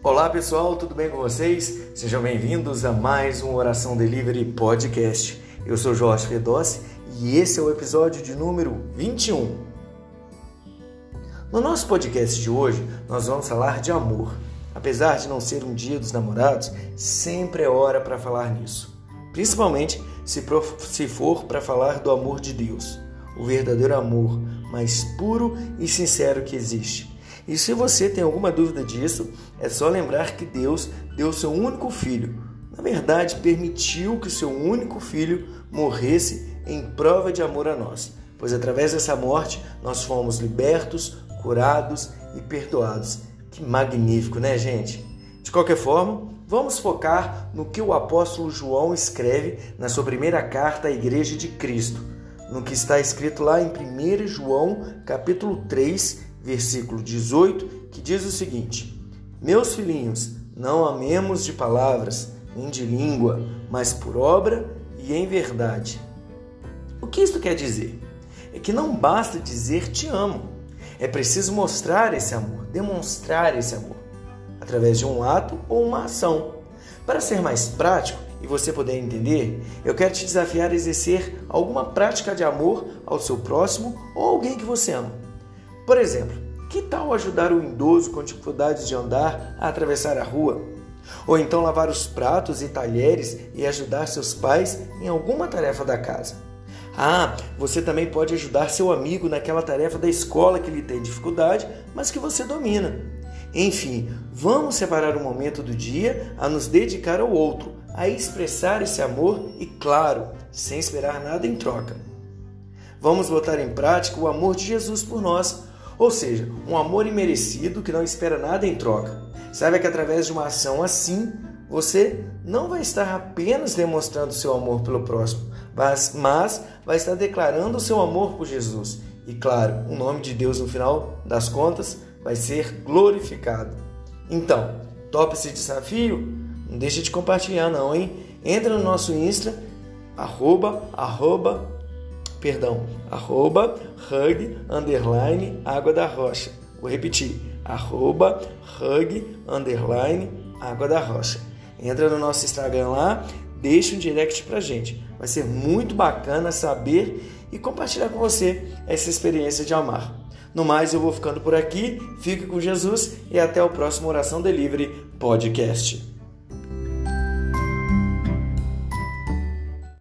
Olá pessoal, tudo bem com vocês? Sejam bem-vindos a mais um Oração Delivery Podcast. Eu sou Jorge Fedossi e esse é o episódio de número 21. No nosso podcast de hoje, nós vamos falar de amor. Apesar de não ser um dia dos namorados, sempre é hora para falar nisso. Principalmente se, se for para falar do amor de Deus, o verdadeiro amor mais puro e sincero que existe. E se você tem alguma dúvida disso, é só lembrar que Deus deu seu único filho. Na verdade, permitiu que seu único filho morresse em prova de amor a nós, pois através dessa morte nós fomos libertos, curados e perdoados. Que magnífico, né, gente? De qualquer forma, vamos focar no que o apóstolo João escreve na sua primeira carta à Igreja de Cristo, no que está escrito lá em 1 João, capítulo 3, versículo 18, que diz o seguinte: Meus filhinhos, não amemos de palavras, nem de língua, mas por obra e em verdade. O que isto quer dizer? É que não basta dizer te amo. É preciso mostrar esse amor, demonstrar esse amor, através de um ato ou uma ação. Para ser mais prático e você poder entender, eu quero te desafiar a exercer alguma prática de amor ao seu próximo ou alguém que você ama. Por exemplo, que tal ajudar o idoso com dificuldades de andar a atravessar a rua? Ou então lavar os pratos e talheres e ajudar seus pais em alguma tarefa da casa? Ah, você também pode ajudar seu amigo naquela tarefa da escola que ele tem dificuldade, mas que você domina. Enfim, vamos separar um momento do dia a nos dedicar ao outro, a expressar esse amor e, claro, sem esperar nada em troca. Vamos botar em prática o amor de Jesus por nós, ou seja, um amor imerecido que não espera nada em troca. Saiba que através de uma ação assim, você não vai estar apenas demonstrando seu amor pelo próximo, mas, mas vai estar declarando seu amor por Jesus. E claro, o nome de Deus no final das contas vai ser glorificado. Então, topa esse desafio? Não deixe de compartilhar não, hein? Entra no nosso Insta, arroba, arroba, perdão, arroba hug underline água da rocha. Vou repetir, arroba hug underline água da rocha. Entra no nosso Instagram lá, deixa um direct pra gente. Vai ser muito bacana saber e compartilhar com você essa experiência de amar. No mais, eu vou ficando por aqui. Fique com Jesus e até o próximo Oração Delivery Podcast.